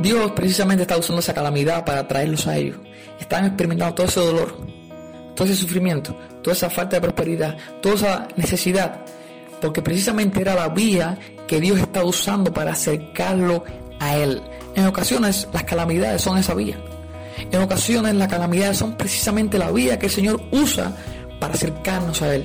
Dios precisamente está usando esa calamidad para traerlos a ellos. Están experimentando todo ese dolor, todo ese sufrimiento, toda esa falta de prosperidad, toda esa necesidad, porque precisamente era la vía que Dios está usando para acercarlo a Él. En ocasiones las calamidades son esa vía. En ocasiones las calamidades son precisamente la vía que el Señor usa para acercarnos a Él.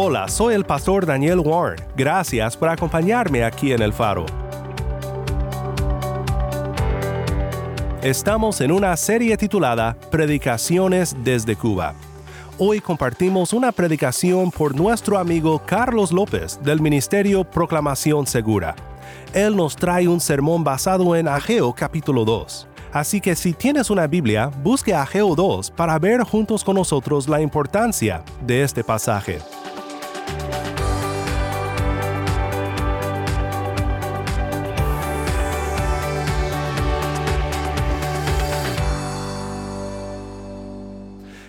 Hola, soy el pastor Daniel Warren. Gracias por acompañarme aquí en El Faro. Estamos en una serie titulada Predicaciones desde Cuba. Hoy compartimos una predicación por nuestro amigo Carlos López del Ministerio Proclamación Segura. Él nos trae un sermón basado en Ageo capítulo 2. Así que si tienes una Biblia, busque Ageo 2 para ver juntos con nosotros la importancia de este pasaje.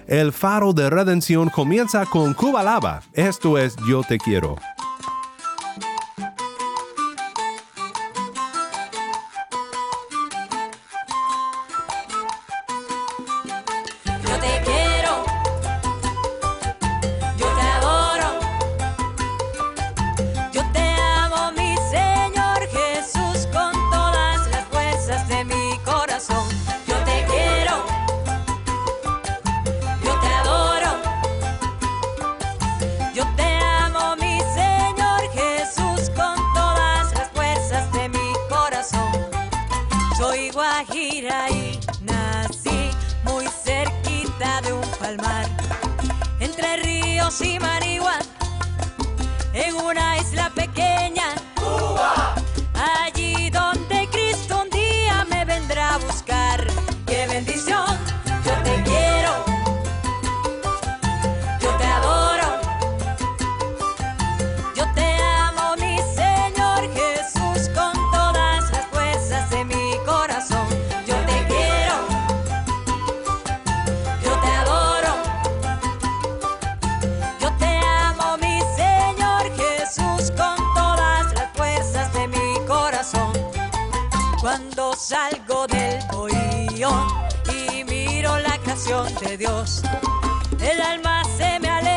El faro de redención comienza con Cuba Lava. Esto es Yo Te Quiero. Cuando salgo del bohío y miro la creación de Dios, el alma se me alegra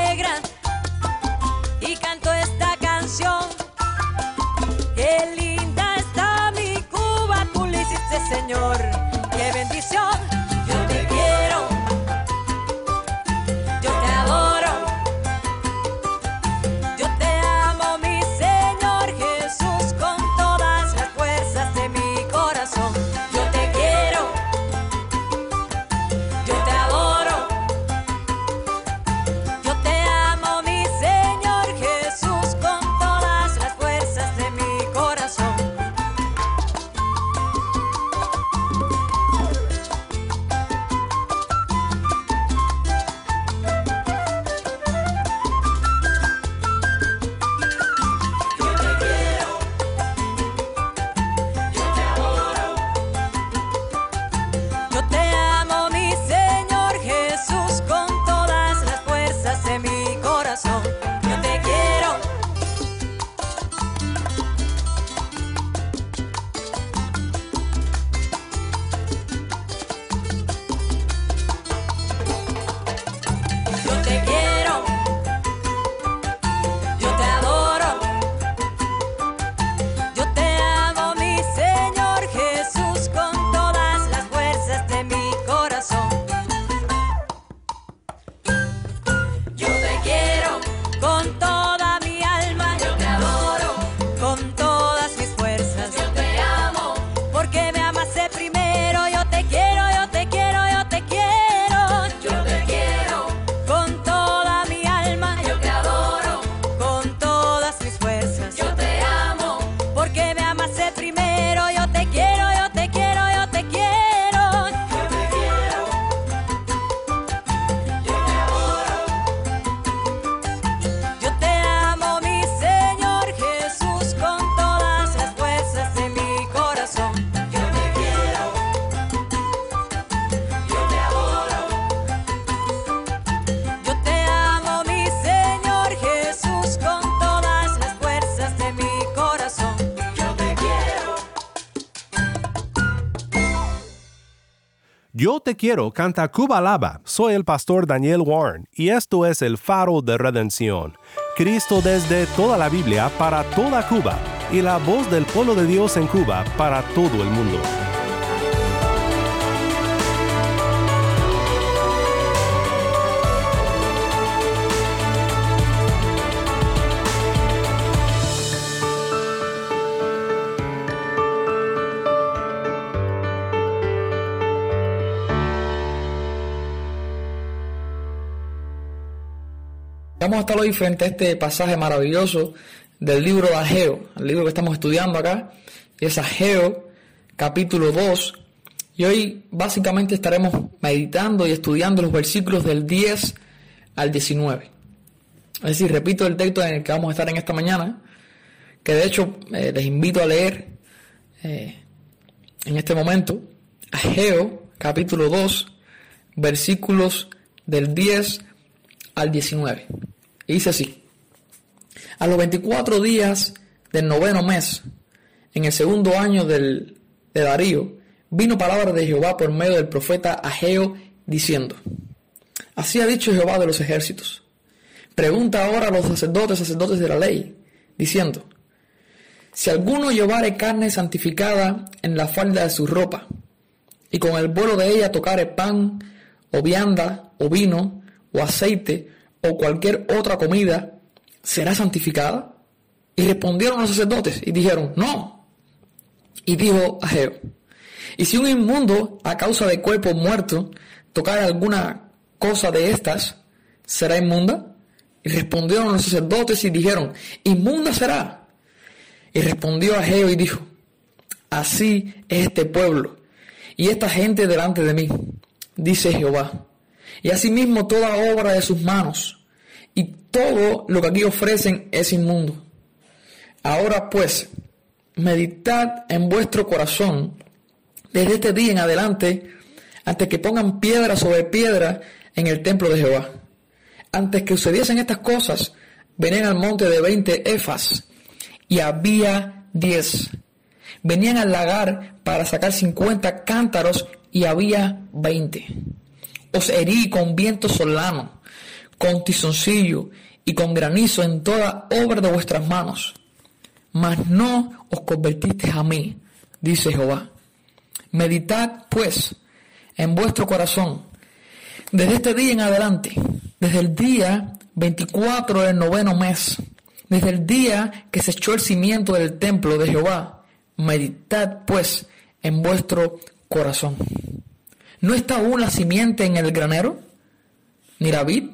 quiero, canta Cuba Lava. Soy el pastor Daniel Warren y esto es el faro de redención. Cristo desde toda la Biblia para toda Cuba y la voz del pueblo de Dios en Cuba para todo el mundo. Vamos a estar hoy frente a este pasaje maravilloso del libro de Ageo, el libro que estamos estudiando acá, es Ageo capítulo 2, y hoy básicamente estaremos meditando y estudiando los versículos del 10 al 19. Es decir, repito el texto en el que vamos a estar en esta mañana, que de hecho eh, les invito a leer eh, en este momento, Ageo capítulo 2, versículos del 10 al 19. Y dice así, a los 24 días del noveno mes, en el segundo año del, de Darío, vino palabra de Jehová por medio del profeta Ageo, diciendo, así ha dicho Jehová de los ejércitos. Pregunta ahora a los sacerdotes, sacerdotes de la ley, diciendo, si alguno llevare carne santificada en la falda de su ropa, y con el vuelo de ella tocare pan, o vianda, o vino, o aceite, o cualquier otra comida, ¿será santificada? Y respondieron los sacerdotes y dijeron, no. Y dijo Ageo, y si un inmundo a causa de cuerpo muerto tocara alguna cosa de estas, ¿será inmunda? Y respondieron los sacerdotes y dijeron, inmunda será. Y respondió Ageo y dijo, así es este pueblo y esta gente delante de mí, dice Jehová. Y asimismo toda obra de sus manos, y todo lo que aquí ofrecen es inmundo. Ahora pues, meditad en vuestro corazón desde este día en adelante, antes que pongan piedra sobre piedra en el templo de Jehová. Antes que sucediesen estas cosas, venían al monte de veinte efas, y había diez. Venían al lagar para sacar cincuenta cántaros, y había veinte. Os herí con viento solano, con tizoncillo y con granizo en toda obra de vuestras manos. Mas no os convertisteis a mí, dice Jehová. Meditad, pues, en vuestro corazón, desde este día en adelante, desde el día 24 del noveno mes, desde el día que se echó el cimiento del templo de Jehová, meditad, pues, en vuestro corazón. ¿No está aún la simiente en el granero? Ni la vid,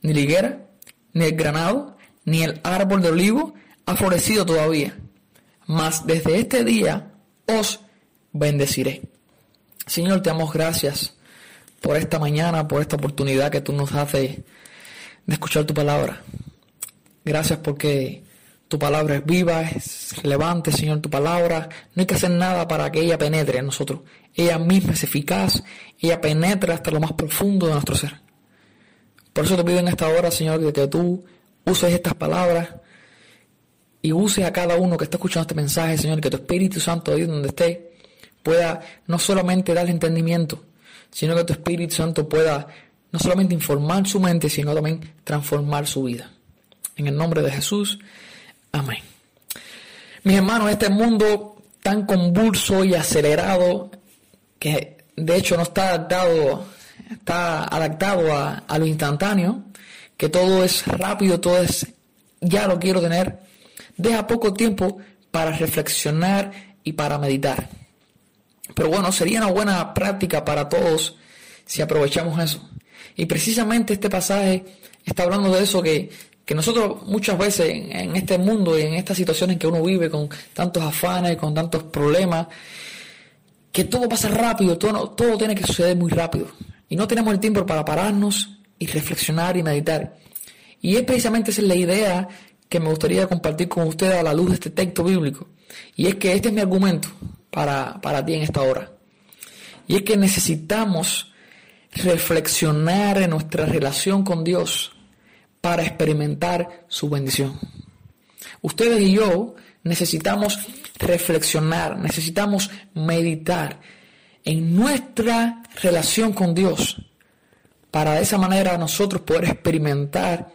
ni la higuera, ni el granado, ni el árbol de olivo ha florecido todavía. Mas desde este día os bendeciré. Señor, te damos gracias por esta mañana, por esta oportunidad que tú nos haces de escuchar tu palabra. Gracias porque tu palabra es viva, es relevante, Señor, tu palabra. No hay que hacer nada para que ella penetre en nosotros. Ella misma es eficaz, ella penetra hasta lo más profundo de nuestro ser. Por eso te pido en esta hora, Señor, que tú uses estas palabras y uses a cada uno que está escuchando este mensaje, Señor, que tu Espíritu Santo, donde esté, pueda no solamente darle entendimiento, sino que tu Espíritu Santo pueda no solamente informar su mente, sino también transformar su vida. En el nombre de Jesús, amén. Mis hermanos, este mundo tan convulso y acelerado, que de hecho no está adaptado, está adaptado a, a lo instantáneo, que todo es rápido, todo es, ya lo quiero tener, deja poco tiempo para reflexionar y para meditar. Pero bueno, sería una buena práctica para todos si aprovechamos eso. Y precisamente este pasaje está hablando de eso que, que nosotros muchas veces en, este mundo y en estas situaciones que uno vive con tantos afanes, con tantos problemas, que todo pasa rápido, todo, todo tiene que suceder muy rápido. Y no tenemos el tiempo para pararnos y reflexionar y meditar. Y es precisamente esa es la idea que me gustaría compartir con ustedes a la luz de este texto bíblico. Y es que este es mi argumento para, para ti en esta hora. Y es que necesitamos reflexionar en nuestra relación con Dios para experimentar su bendición. Ustedes y yo necesitamos reflexionar, necesitamos meditar en nuestra relación con Dios para de esa manera nosotros poder experimentar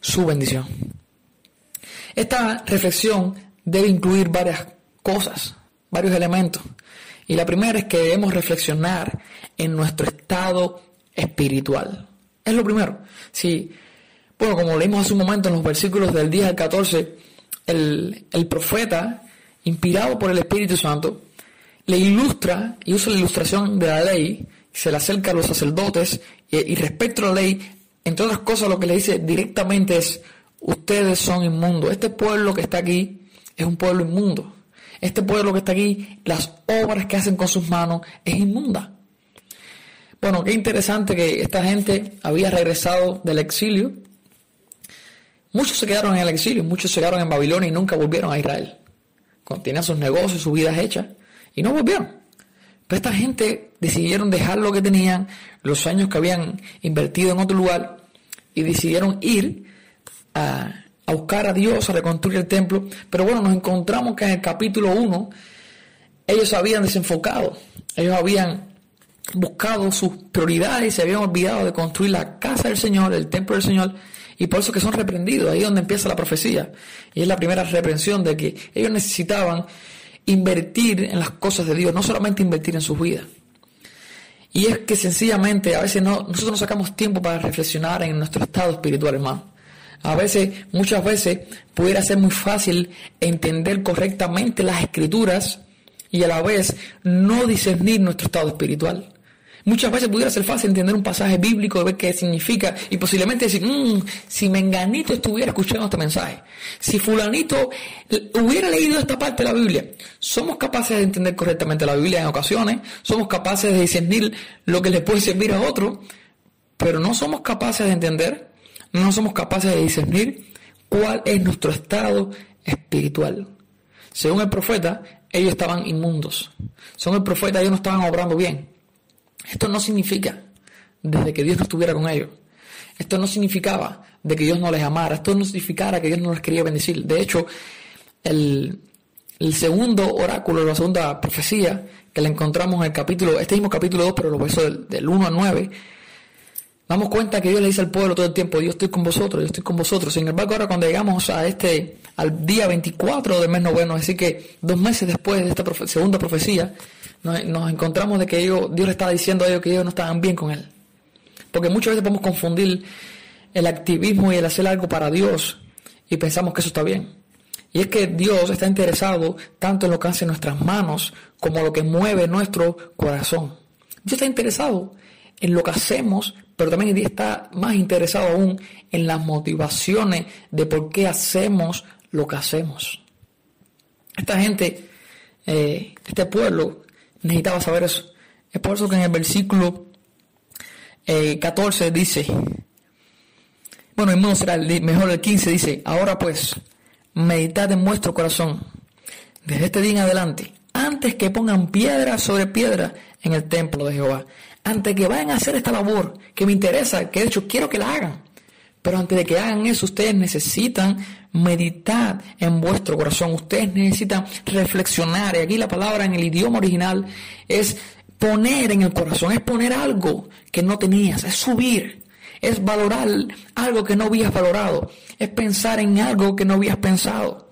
su bendición. Esta reflexión debe incluir varias cosas, varios elementos. Y la primera es que debemos reflexionar en nuestro estado espiritual. Es lo primero. Bueno, como leímos hace un momento en los versículos del 10 al 14, el, el profeta, inspirado por el Espíritu Santo, le ilustra y usa la ilustración de la ley, se le acerca a los sacerdotes y, y respecto a la ley, entre otras cosas lo que le dice directamente es, ustedes son inmundos. Este pueblo que está aquí es un pueblo inmundo. Este pueblo que está aquí, las obras que hacen con sus manos es inmunda. Bueno, qué interesante que esta gente había regresado del exilio. Muchos se quedaron en el exilio, muchos se quedaron en Babilonia y nunca volvieron a Israel. Tenían sus negocios, sus vidas hechas y no volvieron. Pero esta gente decidieron dejar lo que tenían, los años que habían invertido en otro lugar y decidieron ir a, a buscar a Dios, a reconstruir el templo. Pero bueno, nos encontramos que en el capítulo 1 ellos habían desenfocado, ellos habían buscado sus prioridades y se habían olvidado de construir la casa del Señor, el templo del Señor, y por eso que son reprendidos, ahí es donde empieza la profecía. Y es la primera reprensión de que ellos necesitaban invertir en las cosas de Dios, no solamente invertir en sus vidas. Y es que sencillamente a veces no, nosotros no sacamos tiempo para reflexionar en nuestro estado espiritual, hermano. A veces, muchas veces, pudiera ser muy fácil entender correctamente las escrituras y a la vez no discernir nuestro estado espiritual. Muchas veces pudiera ser fácil entender un pasaje bíblico, ver qué significa y posiblemente decir, mmm, si Menganito estuviera escuchando este mensaje, si Fulanito hubiera leído esta parte de la Biblia, somos capaces de entender correctamente la Biblia en ocasiones, somos capaces de discernir lo que le puede servir a otro, pero no somos capaces de entender, no somos capaces de discernir cuál es nuestro estado espiritual. Según el profeta, ellos estaban inmundos. Según el profeta, ellos no estaban obrando bien. Esto no significa desde que Dios no estuviera con ellos. Esto no significaba de que Dios no les amara. Esto no significara que Dios no les quería bendecir. De hecho, el, segundo oráculo, la segunda profecía que le encontramos en el capítulo, este mismo capítulo 2, pero los versos del, del 1 al 9, damos cuenta que Dios le dice al pueblo todo el tiempo, yo estoy con vosotros, yo estoy con vosotros. Sin embargo, ahora cuando llegamos a este, al día 24 del mes noveno, es decir que dos meses después de esta segunda profecía, nos, encontramos de que Dios le estaba diciendo a ellos que ellos no estaban bien con Él. Porque muchas veces podemos confundir el activismo y el hacer algo para Dios y pensamos que eso está bien. Y es que Dios está interesado tanto en lo que hace nuestras manos como lo que mueve nuestro corazón. Dios está interesado en lo que hacemos, pero también está más interesado aún en las motivaciones de por qué hacemos lo que hacemos. Esta gente, eh, este pueblo, necesitaba saber eso. Es por eso que en el versículo eh, 14 dice, bueno, el será el, mejor el 15 dice, ahora pues, meditad en vuestro corazón, desde este día en adelante, antes que pongan piedra sobre piedra en el templo de Jehová, antes que vayan a hacer esta labor que me interesa, que de hecho quiero que la hagan, pero antes de que hagan eso, ustedes necesitan meditar en vuestro corazón, ustedes necesitan reflexionar, y aquí la palabra en el idioma original es poner en el corazón, es poner algo que no tenías, es subir, es valorar algo que no habías valorado, es pensar en algo que no habías pensado.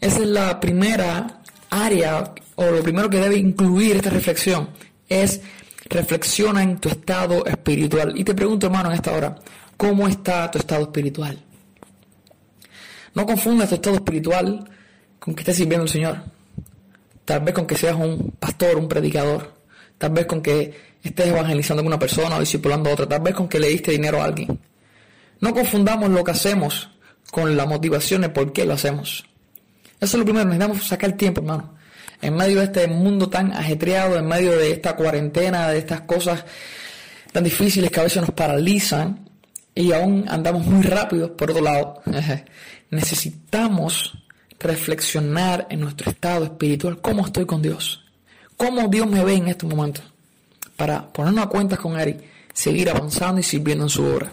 Esa es la primera área o lo primero que debe incluir esta reflexión, es reflexiona en tu estado espiritual. Y te pregunto, hermano, en esta hora, ¿cómo está tu estado espiritual? No confundas tu estado espiritual con que estés sirviendo al Señor. Tal vez con que seas un pastor, un predicador. Tal vez con que estés evangelizando a una persona o discipulando a otra. Tal vez con que le diste dinero a alguien. No confundamos lo que hacemos con la motivación de por qué lo hacemos. Eso es lo primero, necesitamos sacar tiempo, hermano. En medio de este mundo tan ajetreado, en medio de esta cuarentena, de estas cosas tan difíciles que a veces nos paralizan y aún andamos muy rápidos, por otro lado, necesitamos reflexionar en nuestro estado espiritual, cómo estoy con Dios, cómo Dios me ve en este momento, para ponernos a cuentas con Él, seguir avanzando y sirviendo en su obra.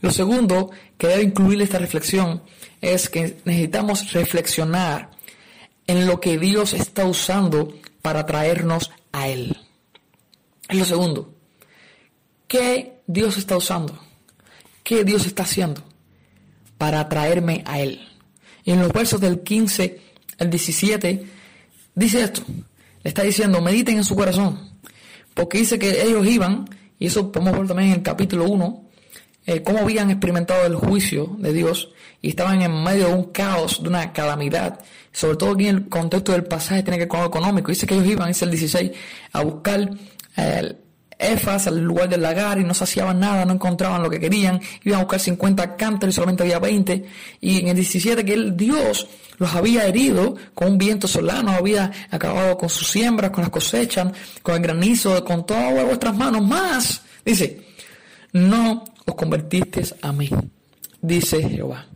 Lo segundo que debe incluir esta reflexión es que necesitamos reflexionar en lo que Dios está usando para traernos a Él. Es lo segundo. ¿Qué Dios está usando? ¿Qué Dios está haciendo para atraerme a Él? Y en los versos del 15 al 17 dice esto. Le está diciendo, mediten en su corazón. Porque dice que ellos iban, y eso podemos ver también en el capítulo 1, eh, cómo habían experimentado el juicio de Dios y estaban en medio de un caos, de una calamidad. Sobre todo aquí en el contexto del pasaje tiene que ver con lo económico. Dice que ellos iban, dice el 16, a buscar el Efas al lugar del lagar y no saciaban nada, no encontraban lo que querían. Iban a buscar 50 cántaros y solamente había 20. Y en el 17 que el Dios los había herido con un viento solano, había acabado con sus siembras, con las cosechas, con el granizo, con todas vuestras manos. Más, dice, no os convertisteis a mí, dice Jehová.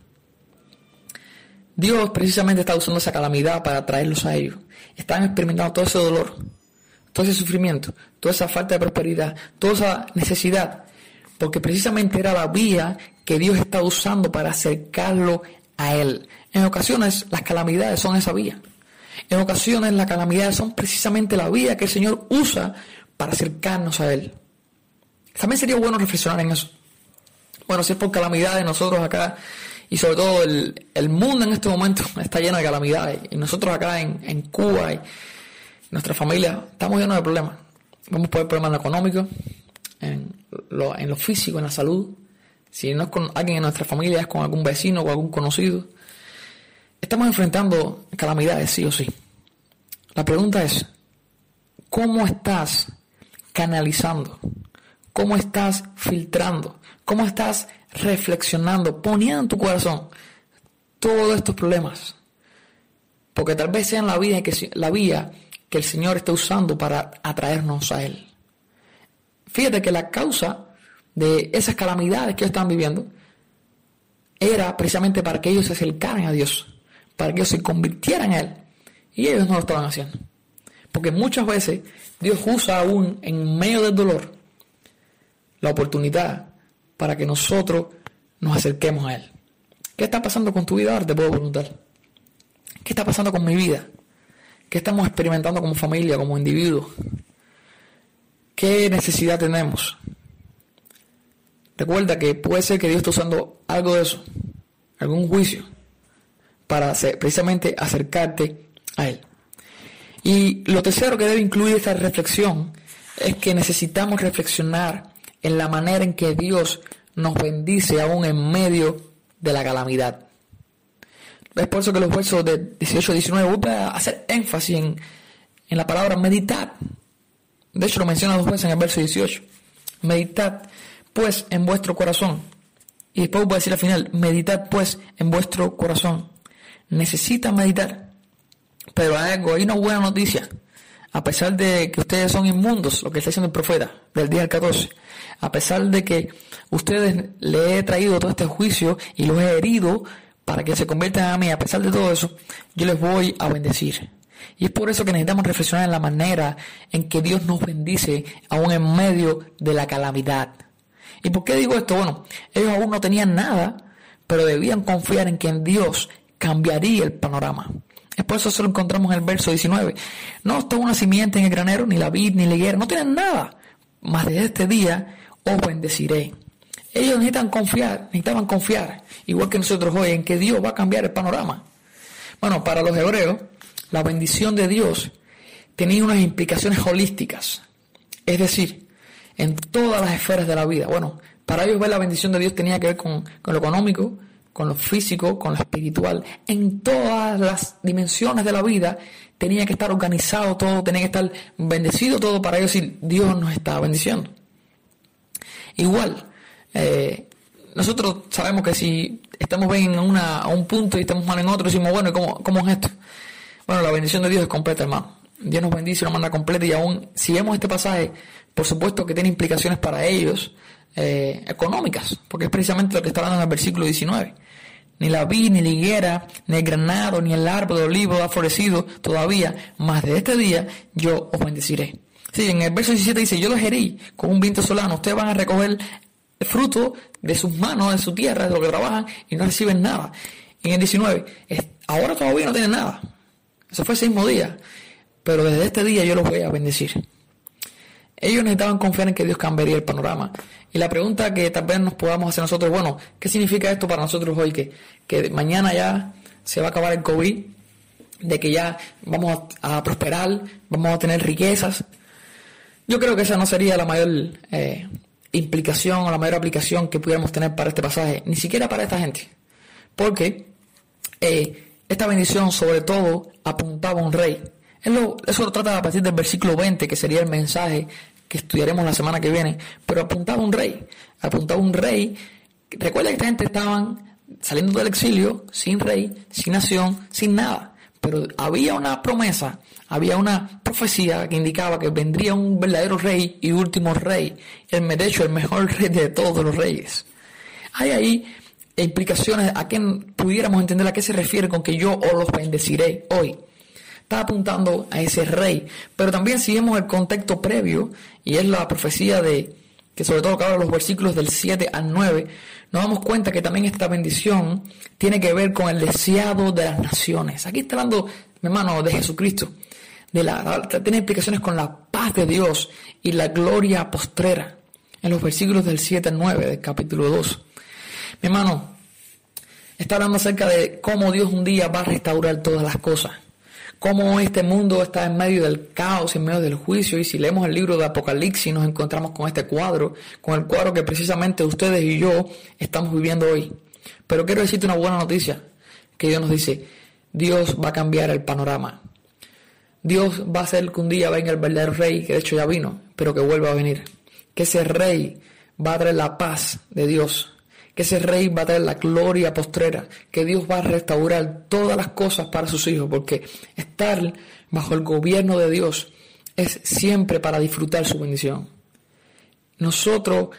Dios precisamente está usando esa calamidad para traerlos a ellos. Están experimentando todo ese dolor, todo ese sufrimiento, toda esa falta de prosperidad, toda esa necesidad, porque precisamente era la vía que Dios está usando para acercarlo a Él. En ocasiones las calamidades son esa vía. En ocasiones las calamidades son precisamente la vía que el Señor usa para acercarnos a Él. También sería bueno reflexionar en eso. Bueno, si es por calamidades, nosotros acá, y sobre todo el, mundo en este momento está lleno de calamidades, y nosotros acá en, Cuba y nuestra familia estamos llenos de problemas. Vamos por problemas en lo económico, en lo, en lo físico, en la salud. Si no es con alguien en nuestra familia, es con algún vecino o algún conocido. Estamos enfrentando calamidades, sí o sí. La pregunta es, ¿cómo estás canalizando? ¿Cómo estás filtrando? ¿Cómo estás reflexionando, poniendo en tu corazón todos estos problemas? Porque tal vez sean la vía que, el Señor está usando para atraernos a Él. Fíjate que la causa de esas calamidades que ellos estaban viviendo era precisamente para que ellos se acercaran a Dios, para que ellos se convirtieran en Él. Y ellos no lo estaban haciendo. Porque muchas veces Dios usa aún en medio del dolor la oportunidad para que nosotros nos acerquemos a Él. ¿Qué está pasando con tu vida ahora? Te puedo preguntar. ¿Qué está pasando con mi vida? ¿Qué estamos experimentando como familia, como individuos? ¿Qué necesidad tenemos? Recuerda que puede ser que Dios esté usando algo de eso, algún juicio, para precisamente acercarte a Él. Y lo tercero que debe incluir esta reflexión es que necesitamos reflexionar en la manera en que Dios nos bendice aún en medio de la calamidad. Es por eso que los versos de 18 y 19 vuelven a hacer énfasis en, en la palabra meditar. De hecho, lo menciona dos veces en el verso 18. Meditad pues en vuestro corazón. Y después voy a decir al final, meditad pues en vuestro corazón. Necesitan meditar. Pero hay algo, una buena noticia. A pesar de que ustedes son inmundos, lo que está diciendo el profeta del día del 14, a pesar de que ustedes le he traído todo este juicio y los he herido para que se conviertan a mí, a pesar de todo eso, yo les voy a bendecir. Y es por eso que necesitamos reflexionar en la manera en que Dios nos bendice aún en medio de la calamidad. ¿Y por qué digo esto? Bueno, ellos aún no tenían nada, pero debían confiar en que Dios cambiaría el panorama. Es por eso lo encontramos en el verso 19. No está una simiente en el granero, ni la vid, ni la higuera, no tienen nada. Mas desde este día os bendeciré. Ellos necesitan confiar, necesitaban confiar, igual que nosotros hoy, en que Dios va a cambiar el panorama. Bueno, para los hebreos, la bendición de Dios tenía unas implicaciones holísticas, es decir, en todas las esferas de la vida. Bueno, para ellos ver la bendición de Dios tenía que ver con, con lo económico, con lo físico, con lo espiritual, en todas las dimensiones de la vida tenía que estar organizado todo, tenía que estar bendecido todo para ellos decir, Dios nos está bendiciendo. Igual, eh, nosotros sabemos que si estamos bien en una, a un punto y estamos mal en otro, decimos, bueno, ¿cómo, ¿cómo es esto? Bueno, la bendición de Dios es completa, hermano. Dios nos bendice de una manera completa y aún si vemos este pasaje, por supuesto que tiene implicaciones para ellos eh, económicas, porque es precisamente lo que está hablando en el versículo 19. Ni la vid, ni la higuera, ni el granado, ni el árbol de olivo ha florecido todavía, mas de este día yo os bendeciré. Sí, en el verso 17 dice, yo los herí con un viento solano, ustedes van a recoger el fruto de sus manos, de su tierra, de lo que trabajan, y no reciben nada. En el 19, ahora todavía no tienen nada. Eso fue ese mismo día. pero desde este día yo los voy a bendecir. Ellos necesitaban confiar en que Dios cambiaría el panorama. Y la pregunta que tal vez nos podamos hacer nosotros, bueno, ¿qué significa esto para nosotros hoy? Que, que mañana ya se va a acabar el COVID, de que ya vamos a, prosperar, vamos a tener riquezas. Yo creo que esa no sería la mayor eh, implicación o la mayor aplicación que pudiéramos tener para este pasaje, ni siquiera para esta gente. Porque eh, esta bendición sobre todo apuntaba a un rey. Eso lo trata a partir del versículo 20, que sería el mensaje que estudiaremos la semana que viene, pero apuntaba a un rey, apuntaba a un rey. Recuerda que esta gente estaban saliendo del exilio sin rey, sin nación, sin nada, pero había una promesa, había una profecía que indicaba que vendría un verdadero rey y último rey, el, el mejor rey de todos los reyes. Hay ahí implicaciones a que pudiéramos entender a qué se refiere con que yo os los bendeciré hoy está apuntando a ese rey. Pero también si vemos el contexto previo, y es la profecía de, que sobre todo acaba los versículos del 7 al 9, nos damos cuenta que también esta bendición tiene que ver con el deseado de las naciones. Aquí está hablando, mi hermano, de Jesucristo. De la, tiene implicaciones con la paz de Dios y la gloria postrera. En los versículos del 7 al 9 del capítulo 2. Mi hermano, está hablando acerca de cómo Dios un día va a restaurar todas las cosas cómo este mundo está en medio del caos, en medio del juicio. Y si leemos el libro de Apocalipsis, nos encontramos con este cuadro, con el cuadro que precisamente ustedes y yo estamos viviendo hoy. Pero quiero decirte una buena noticia, que Dios nos dice, Dios va a cambiar el panorama. Dios va a hacer que un día venga el verdadero rey, que de hecho ya vino, pero que vuelva a venir. Que ese rey va a traer la paz de Dios, que ese rey va a traer la gloria postrera, que Dios va a restaurar todas las cosas para sus hijos, porque estar bajo el gobierno de Dios es siempre para disfrutar su bendición. Nosotros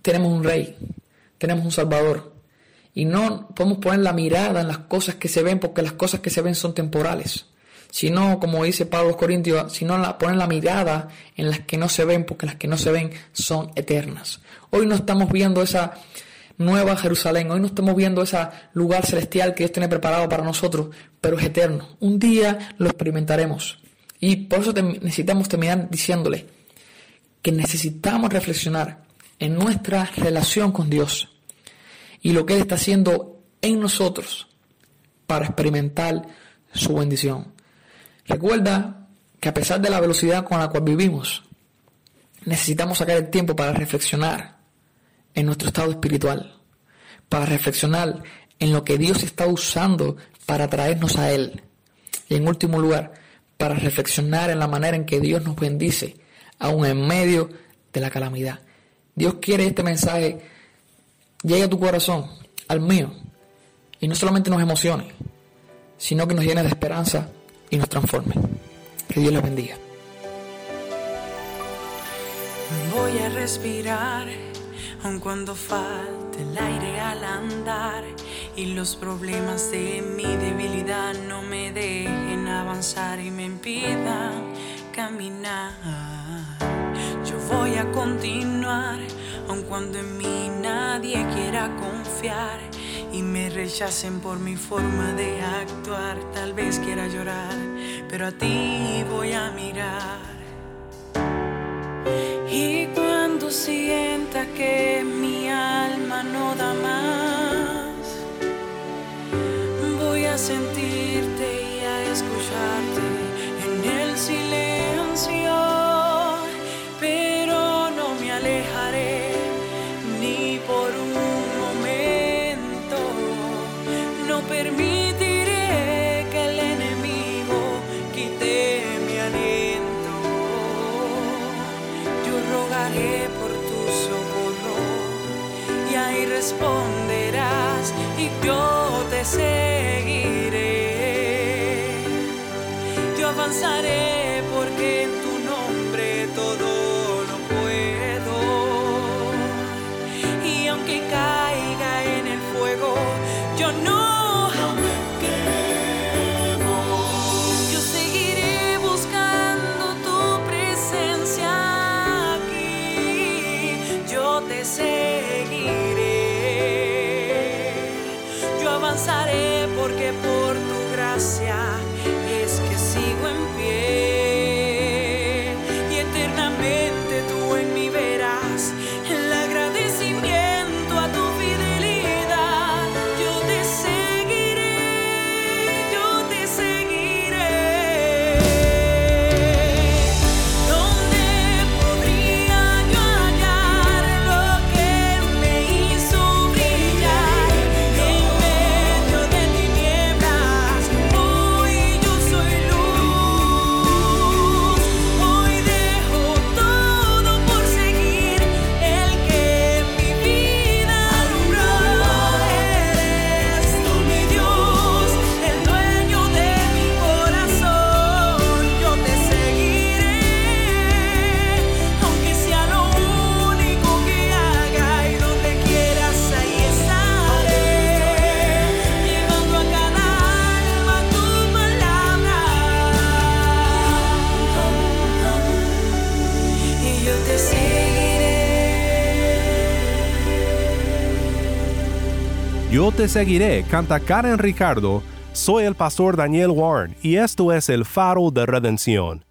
tenemos un rey, tenemos un salvador, y no podemos poner la mirada en las cosas que se ven, porque las cosas que se ven son temporales. Sino, como dice Pablo los Corintios, sino la, poner la mirada en las que no se ven, porque las que no se ven son eternas. Hoy no estamos viendo esa Nueva Jerusalén. Hoy no estamos viendo ese lugar celestial que Dios tiene preparado para nosotros, pero es eterno. Un día lo experimentaremos. Y por eso necesitamos terminar diciéndole que necesitamos reflexionar en nuestra relación con Dios y lo que Él está haciendo en nosotros para experimentar su bendición. Recuerda que a pesar de la velocidad con la cual vivimos, necesitamos sacar el tiempo para reflexionar en nuestro estado espiritual, para reflexionar en lo que Dios está usando para traernos a Él. Y en último lugar, para reflexionar en la manera en que Dios nos bendice, aún en medio de la calamidad. Dios quiere este mensaje llegue a tu corazón, al mío, y no solamente nos emocione, sino que nos llene de esperanza y nos transforme. Que Dios les bendiga. Voy a respirar aun cuando falte el aire al andar y los problemas de mi debilidad no me dejen avanzar y me impidan caminar. Yo voy a continuar, aun cuando en mí nadie quiera confiar y me rechacen por mi forma de actuar. Tal vez quiera llorar, pero a ti voy a mirar. Sienta que mi alma no da más, voy a sentirte y a escucharte en el silencio, pero no me alejaré ni por un momento, no permitiré. por tu socorro y ahí responderás y yo te seguiré. Yo avanzaré Yo te seguiré, canta Karen Ricardo. Soy el pastor Daniel Warren y esto es el faro de redención.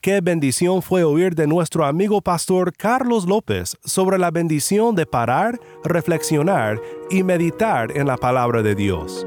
Qué bendición fue oír de nuestro amigo pastor Carlos López sobre la bendición de parar, reflexionar y meditar en la palabra de Dios.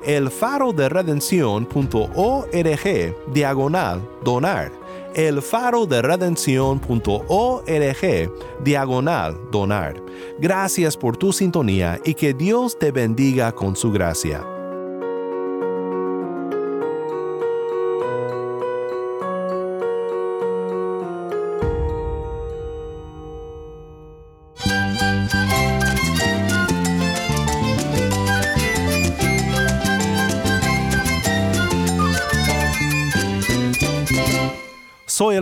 elfaroderedención.org diagonal donar. elfaroderedención.org diagonal donar. Gracias por tu sintonía y que Dios te bendiga con su gracia.